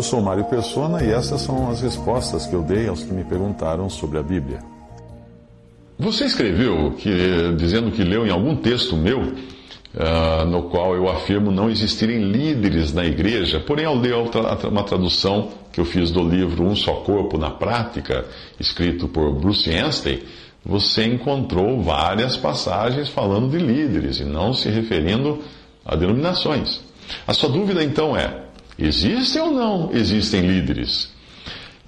Eu sou Mário Persona e essas são as respostas que eu dei aos que me perguntaram sobre a Bíblia. Você escreveu que, dizendo que leu em algum texto meu uh, no qual eu afirmo não existirem líderes na igreja, porém, ao ler uma tradução que eu fiz do livro Um Só Corpo na Prática, escrito por Bruce Anstey, você encontrou várias passagens falando de líderes e não se referindo a denominações. A sua dúvida então é: existem ou não existem líderes?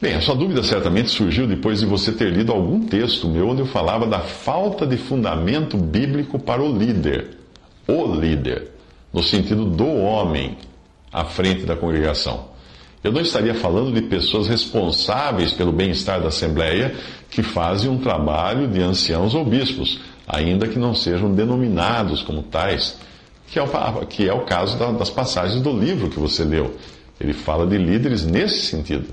Bem, a sua dúvida certamente surgiu depois de você ter lido algum texto meu onde eu falava da falta de fundamento bíblico para o líder o líder, no sentido do homem à frente da congregação. Eu não estaria falando de pessoas responsáveis pelo bem-estar da Assembleia que fazem um trabalho de anciãos ou bispos, ainda que não sejam denominados como tais, que é o, que é o caso das passagens do livro que você leu. Ele fala de líderes nesse sentido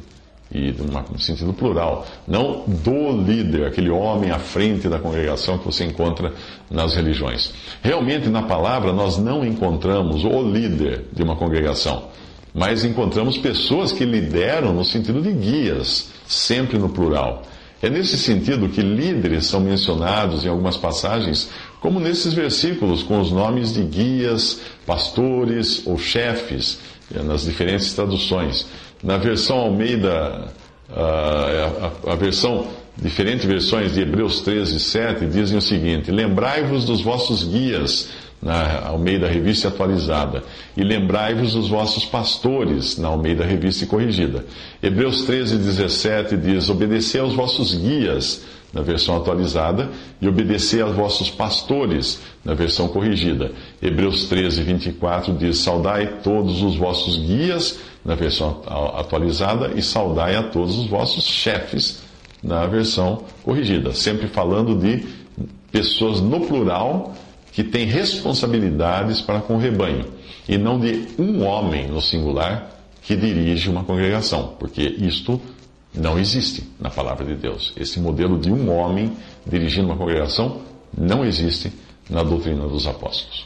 e no sentido plural, não do líder, aquele homem à frente da congregação que você encontra nas religiões. Realmente, na palavra, nós não encontramos o líder de uma congregação, mas encontramos pessoas que lideram no sentido de guias, sempre no plural. É nesse sentido que líderes são mencionados em algumas passagens, como nesses versículos, com os nomes de guias, pastores ou chefes, nas diferentes traduções. Na versão Almeida, a, a, a versão, diferentes versões de Hebreus 13, 7, dizem o seguinte: Lembrai-vos dos vossos guias, na Almeida Revista Atualizada, e lembrai-vos dos vossos pastores, na Almeida Revista Corrigida. Hebreus 13, 17 diz: Obedecei aos vossos guias, na versão atualizada, e obedecer aos vossos pastores, na versão corrigida. Hebreus 13, 24 diz: Saudai todos os vossos guias, na versão atualizada, e saudai a todos os vossos chefes, na versão corrigida. Sempre falando de pessoas no plural que têm responsabilidades para com o rebanho, e não de um homem no singular que dirige uma congregação, porque isto não existe na palavra de Deus. Esse modelo de um homem dirigindo uma congregação não existe na doutrina dos apóstolos.